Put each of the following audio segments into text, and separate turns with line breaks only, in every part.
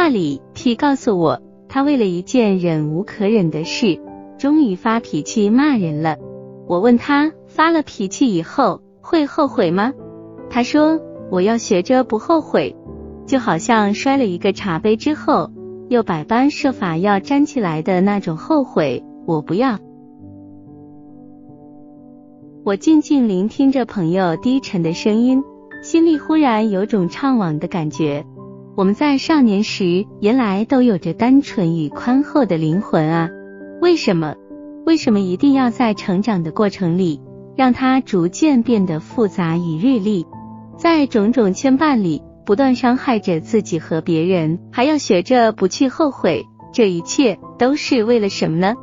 话里，T 告诉我，他为了一件忍无可忍的事，终于发脾气骂人了。我问他，发了脾气以后会后悔吗？他说，我要学着不后悔，就好像摔了一个茶杯之后，又百般设法要站起来的那种后悔，我不要。我静静聆听着朋友低沉的声音，心里忽然有种怅惘的感觉。我们在少年时原来都有着单纯与宽厚的灵魂啊，为什么？为什么一定要在成长的过程里，让它逐渐变得复杂与锐利，在种种牵绊里不断伤害着自己和别人，还要学着不去后悔？这一切都是为了什么呢？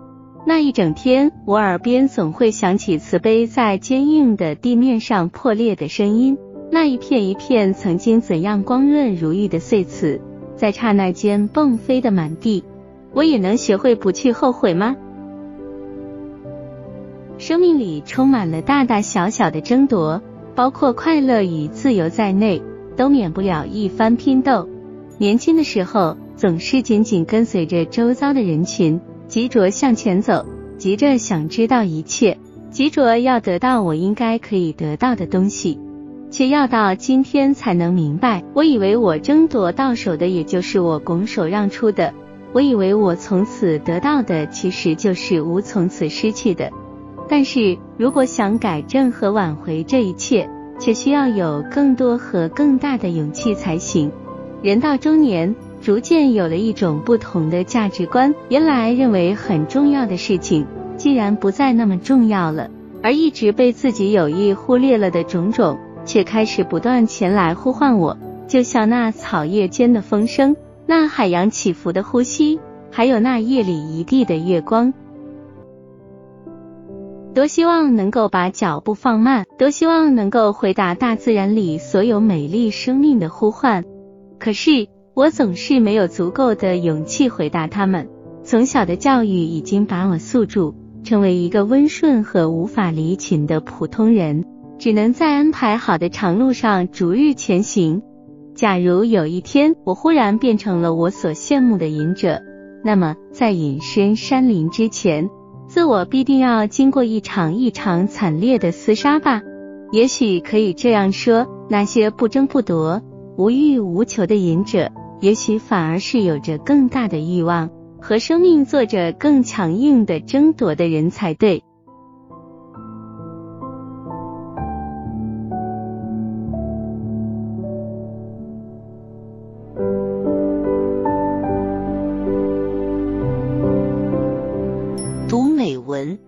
那一整天，我耳边总会响起慈悲在坚硬的地面上破裂的声音，那一片一片曾经怎样光润如玉的碎瓷，在刹那间迸飞的满地。我也能学会不去后悔吗？生命里充满了大大小小的争夺，包括快乐与自由在内，都免不了一番拼斗。年轻的时候，总是紧紧跟随着周遭的人群。急着向前走，急着想知道一切，急着要得到我应该可以得到的东西，却要到今天才能明白，我以为我争夺到手的，也就是我拱手让出的；我以为我从此得到的，其实就是无从此失去的。但是如果想改正和挽回这一切，却需要有更多和更大的勇气才行。人到中年。逐渐有了一种不同的价值观，原来认为很重要的事情，既然不再那么重要了，而一直被自己有意忽略了的种种，却开始不断前来呼唤我，就像那草叶间的风声，那海洋起伏的呼吸，还有那夜里一地的月光。多希望能够把脚步放慢，多希望能够回答大自然里所有美丽生命的呼唤，可是。我总是没有足够的勇气回答他们。从小的教育已经把我塑住，成为一个温顺和无法离群的普通人，只能在安排好的长路上逐日前行。假如有一天我忽然变成了我所羡慕的隐者，那么在隐身山林之前，自我必定要经过一场一场惨烈的厮杀吧。也许可以这样说：那些不争不夺、无欲无求的隐者。也许反而是有着更大的欲望和生命做着更强硬的争夺的人才对。